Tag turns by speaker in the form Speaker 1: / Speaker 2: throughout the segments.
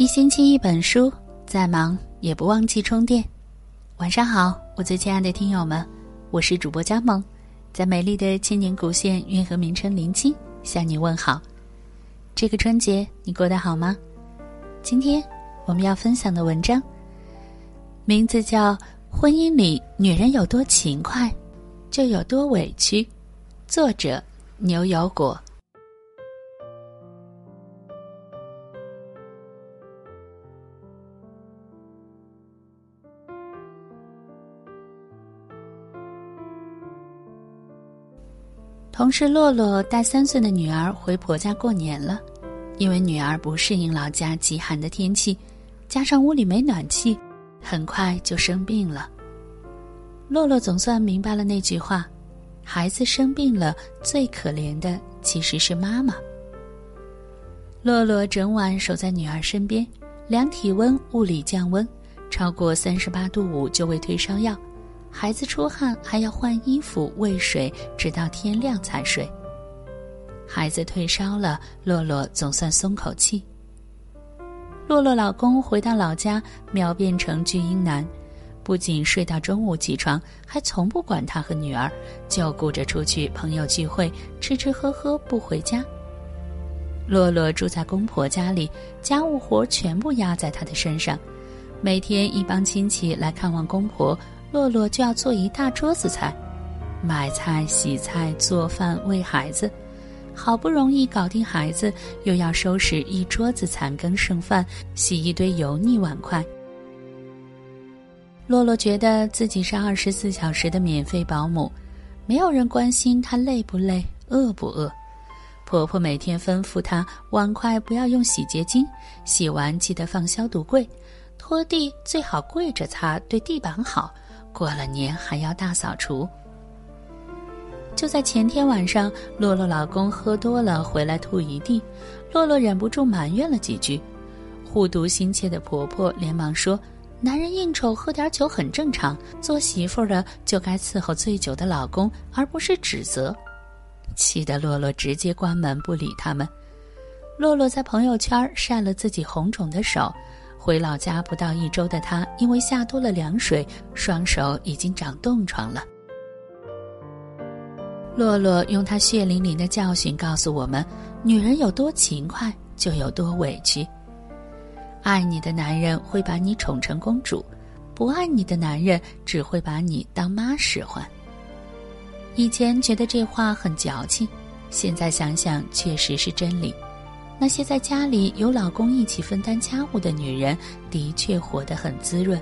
Speaker 1: 一星期一本书，再忙也不忘记充电。晚上好，我最亲爱的听友们，我是主播佳萌，在美丽的千年古县运河名称临清向你问好。这个春节你过得好吗？今天我们要分享的文章，名字叫《婚姻里女人有多勤快，就有多委屈》，作者牛油果。同事洛洛带三岁的女儿回婆家过年了，因为女儿不适应老家极寒的天气，加上屋里没暖气，很快就生病了。洛洛总算明白了那句话：孩子生病了，最可怜的其实是妈妈。洛洛整晚守在女儿身边，量体温、物理降温，超过三十八度五就喂退烧药。孩子出汗还要换衣服、喂水，直到天亮才睡。孩子退烧了，洛洛总算松口气。洛洛老公回到老家，秒变成巨婴男，不仅睡到中午起床，还从不管他和女儿，就顾着出去朋友聚会，吃吃喝喝不回家。洛洛住在公婆家里，家务活全部压在他的身上，每天一帮亲戚来看望公婆。洛洛就要做一大桌子菜，买菜、洗菜、做饭、喂孩子，好不容易搞定孩子，又要收拾一桌子残羹剩饭，洗一堆油腻碗筷。洛洛觉得自己是二十四小时的免费保姆，没有人关心她累不累、饿不饿。婆婆每天吩咐她碗筷不要用洗洁精，洗完记得放消毒柜，拖地最好跪着擦，对地板好。过了年还要大扫除。就在前天晚上，洛洛老公喝多了回来吐一地，洛洛忍不住埋怨了几句。护犊心切的婆婆连忙说：“男人应酬喝点酒很正常，做媳妇的就该伺候醉酒的老公，而不是指责。”气得洛洛直接关门不理他们。洛洛在朋友圈晒了自己红肿的手。回老家不到一周的她，因为下多了凉水，双手已经长冻疮了。洛洛用她血淋淋的教训告诉我们：女人有多勤快，就有多委屈。爱你的男人会把你宠成公主，不爱你的男人只会把你当妈使唤。以前觉得这话很矫情，现在想想确实是真理。那些在家里有老公一起分担家务的女人，的确活得很滋润。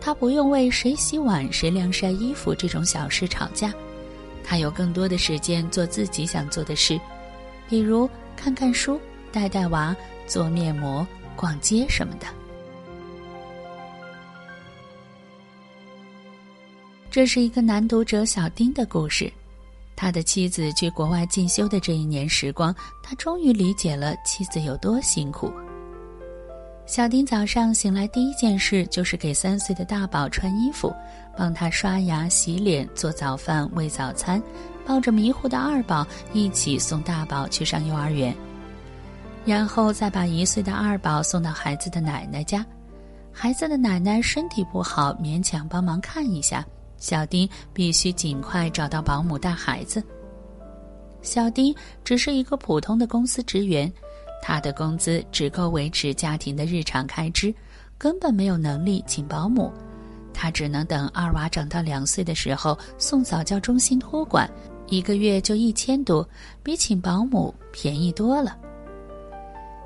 Speaker 1: 她不用为谁洗碗、谁晾晒衣服这种小事吵架，她有更多的时间做自己想做的事，比如看看书、带带娃、做面膜、逛街什么的。这是一个男读者小丁的故事。他的妻子去国外进修的这一年时光，他终于理解了妻子有多辛苦。小丁早上醒来第一件事就是给三岁的大宝穿衣服，帮他刷牙、洗脸、做早饭、喂早餐，抱着迷糊的二宝一起送大宝去上幼儿园，然后再把一岁的二宝送到孩子的奶奶家。孩子的奶奶身体不好，勉强帮忙看一下。小丁必须尽快找到保姆带孩子。小丁只是一个普通的公司职员，他的工资只够维持家庭的日常开支，根本没有能力请保姆。他只能等二娃长到两岁的时候送早教中心托管，一个月就一千多，比请保姆便宜多了。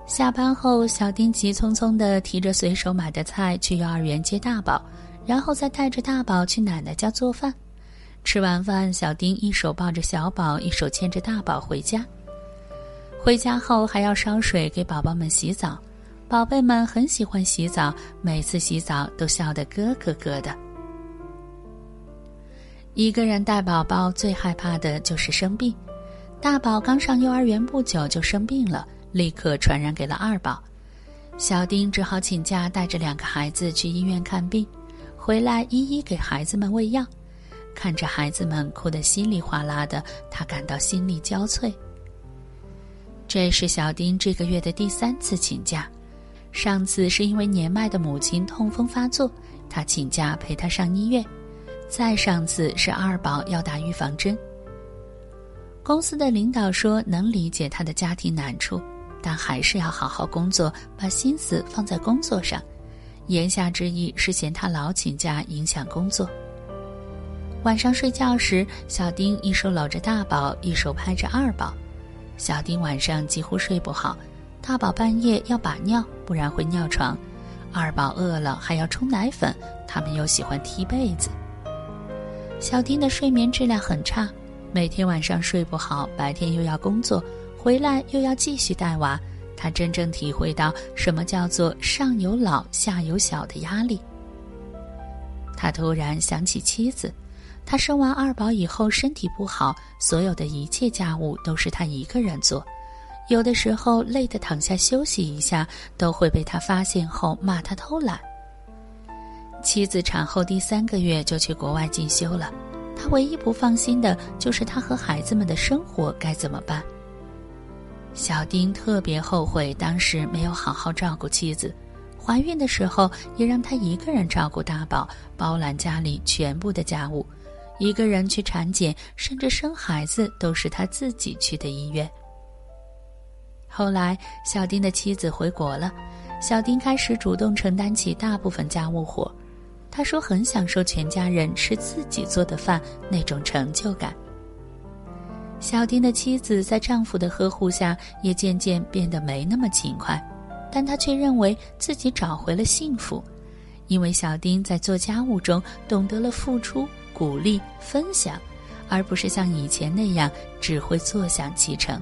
Speaker 1: 下班后，小丁急匆匆地提着随手买的菜去幼儿园接大宝。然后再带着大宝去奶奶家做饭，吃完饭，小丁一手抱着小宝，一手牵着大宝回家。回家后还要烧水给宝宝们洗澡，宝贝们很喜欢洗澡，每次洗澡都笑得咯咯咯的。一个人带宝宝最害怕的就是生病，大宝刚上幼儿园不久就生病了，立刻传染给了二宝，小丁只好请假带着两个孩子去医院看病。回来一一给孩子们喂药，看着孩子们哭得稀里哗啦的，他感到心力交瘁。这是小丁这个月的第三次请假，上次是因为年迈的母亲痛风发作，他请假陪她上医院；再上次是二宝要打预防针。公司的领导说能理解他的家庭难处，但还是要好好工作，把心思放在工作上。言下之意是嫌他老请假影响工作。晚上睡觉时，小丁一手搂着大宝，一手拍着二宝。小丁晚上几乎睡不好。大宝半夜要把尿，不然会尿床；二宝饿了还要冲奶粉，他们又喜欢踢被子。小丁的睡眠质量很差，每天晚上睡不好，白天又要工作，回来又要继续带娃，他真正体会到什么叫做上有老下有小的压力。他突然想起妻子，他生完二宝以后身体不好，所有的一切家务都是他一个人做。有的时候累得躺下休息一下，都会被他发现后骂他偷懒。妻子产后第三个月就去国外进修了，他唯一不放心的就是他和孩子们的生活该怎么办。小丁特别后悔当时没有好好照顾妻子，怀孕的时候也让他一个人照顾大宝，包揽家里全部的家务，一个人去产检，甚至生孩子都是他自己去的医院。后来，小丁的妻子回国了，小丁开始主动承担起大部分家务活。他说很享受全家人吃自己做的饭那种成就感。小丁的妻子在丈夫的呵护下也渐渐变得没那么勤快，但她却认为自己找回了幸福，因为小丁在做家务中懂得了付出、鼓励、分享，而不是像以前那样只会坐享其成。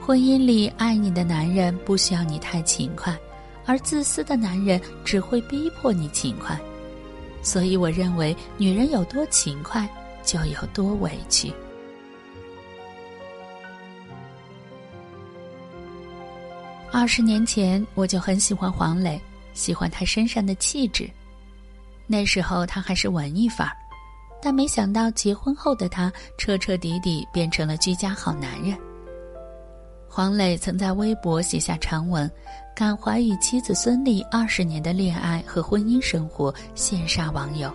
Speaker 1: 婚姻里，爱你的男人不需要你太勤快，而自私的男人只会逼迫你勤快。所以，我认为女人有多勤快，就有多委屈。二十年前，我就很喜欢黄磊，喜欢他身上的气质。那时候他还是文艺范儿，但没想到结婚后的他彻彻底底变成了居家好男人。黄磊曾在微博写下长文，感怀与妻子孙俪二十年的恋爱和婚姻生活，羡煞网友。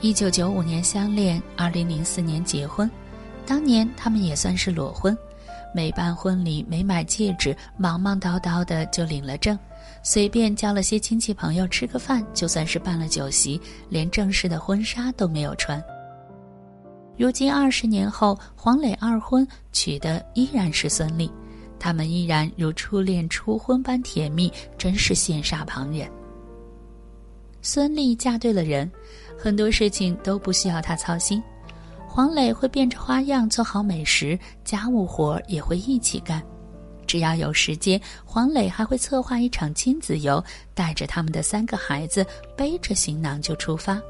Speaker 1: 一九九五年相恋，二零零四年结婚，当年他们也算是裸婚，没办婚礼，没买戒指，忙忙叨叨的就领了证，随便叫了些亲戚朋友吃个饭，就算是办了酒席，连正式的婚纱都没有穿。如今二十年后，黄磊二婚娶的依然是孙俪，他们依然如初恋初婚般甜蜜，真是羡煞旁人。孙俪嫁对了人，很多事情都不需要她操心，黄磊会变着花样做好美食，家务活也会一起干。只要有时间，黄磊还会策划一场亲子游，带着他们的三个孩子，背着行囊就出发。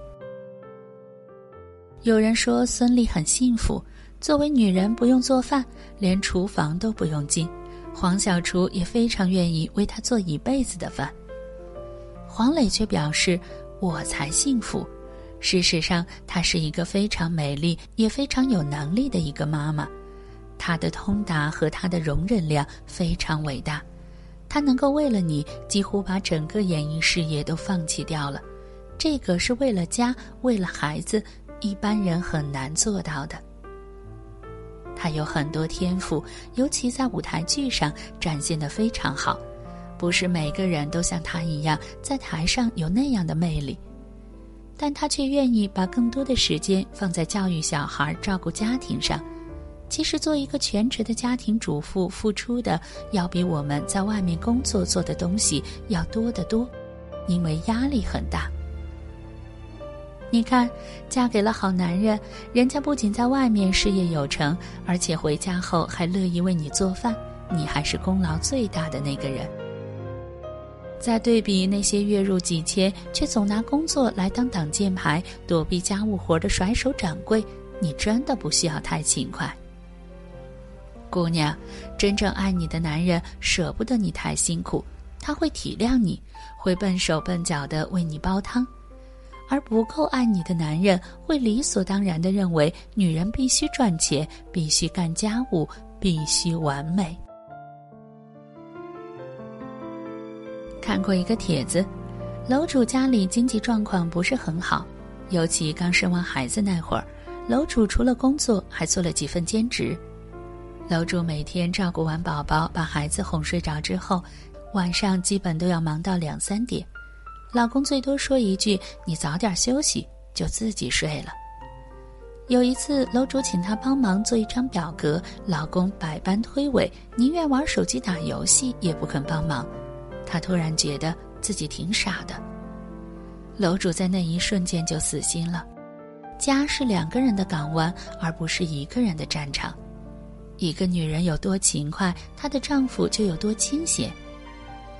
Speaker 1: 有人说孙俪很幸福，作为女人不用做饭，连厨房都不用进。黄小厨也非常愿意为她做一辈子的饭。黄磊却表示：“我才幸福。”事实上，她是一个非常美丽也非常有能力的一个妈妈。她的通达和她的容忍量非常伟大，她能够为了你几乎把整个演艺事业都放弃掉了。这个是为了家，为了孩子。一般人很难做到的。他有很多天赋，尤其在舞台剧上展现的非常好。不是每个人都像他一样在台上有那样的魅力，但他却愿意把更多的时间放在教育小孩、照顾家庭上。其实，做一个全职的家庭主妇，付出的要比我们在外面工作做的东西要多得多，因为压力很大。你看，嫁给了好男人，人家不仅在外面事业有成，而且回家后还乐意为你做饭，你还是功劳最大的那个人。再对比那些月入几千却总拿工作来当挡箭牌、躲避家务活的甩手掌柜，你真的不需要太勤快。姑娘，真正爱你的男人舍不得你太辛苦，他会体谅你，会笨手笨脚的为你煲汤。而不够爱你的男人会理所当然的认为女人必须赚钱，必须干家务，必须完美。看过一个帖子，楼主家里经济状况不是很好，尤其刚生完孩子那会儿，楼主除了工作还做了几份兼职。楼主每天照顾完宝宝，把孩子哄睡着之后，晚上基本都要忙到两三点。老公最多说一句：“你早点休息”，就自己睡了。有一次，楼主请他帮忙做一张表格，老公百般推诿，宁愿玩手机打游戏也不肯帮忙。他突然觉得自己挺傻的。楼主在那一瞬间就死心了：家是两个人的港湾，而不是一个人的战场。一个女人有多勤快，她的丈夫就有多清闲。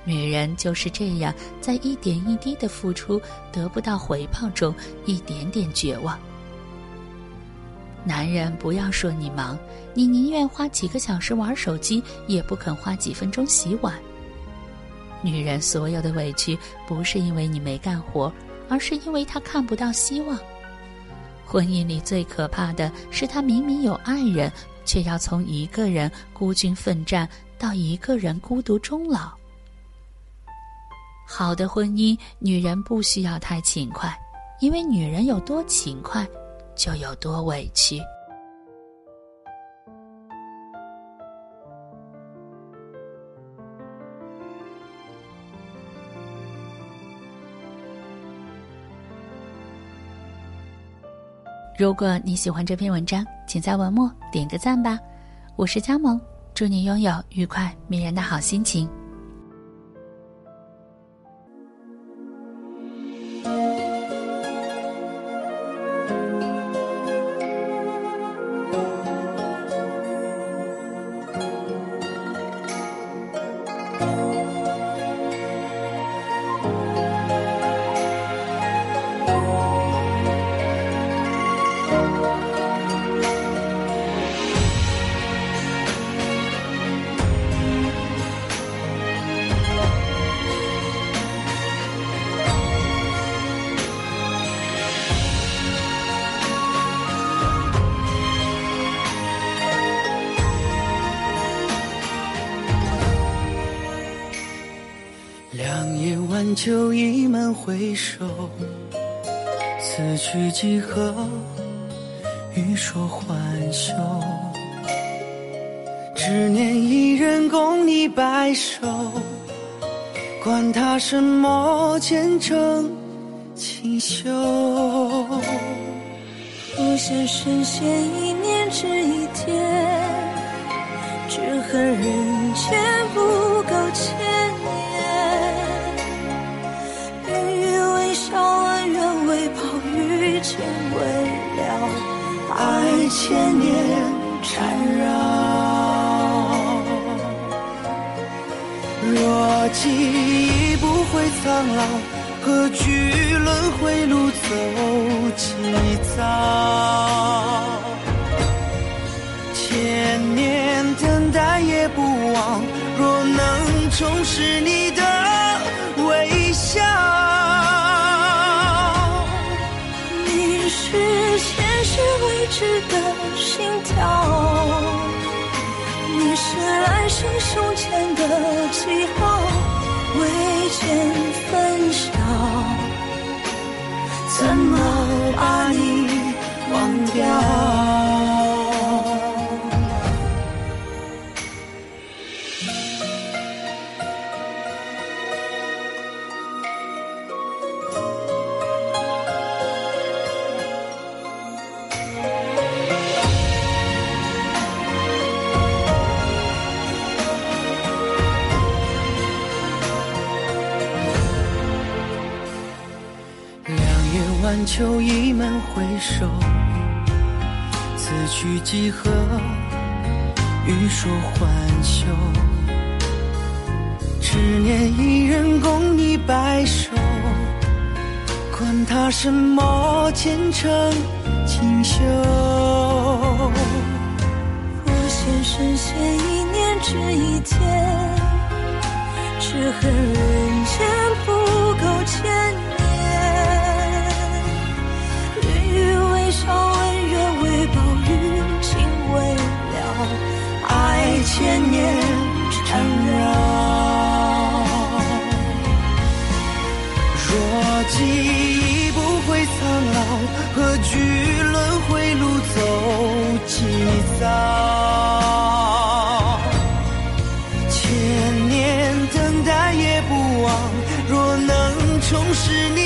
Speaker 1: 女人就是这样，在一点一滴的付出得不到回报中，一点点绝望。男人不要说你忙，你宁愿花几个小时玩手机，也不肯花几分钟洗碗。女人所有的委屈，不是因为你没干活，而是因为她看不到希望。婚姻里最可怕的是，她明明有爱人，却要从一个人孤军奋战到一个人孤独终老。好的婚姻，女人不需要太勤快，因为女人有多勤快。就有多委屈。如果你喜欢这篇文章，请在文末点个赞吧。我是佳萌，祝你拥有愉快迷人的好心情。
Speaker 2: 酒意满回首，此去几何？欲说还休。只念一人共你白首，管他什么前程锦绣。
Speaker 3: 不羡神仙一念值一天，只恨人间不
Speaker 2: 爱千年缠绕。若记忆不会苍老，何惧轮回路走几遭？千年等待也不忘，若能重拾你的
Speaker 3: 来生胸前的记号，未见分晓，怎么把你忘掉？晚秋倚门回首，此去几何？欲说还休。只念一人共你白首，管他什么前程锦绣。不羡神仙一念值一天，只恨
Speaker 2: 能重拾你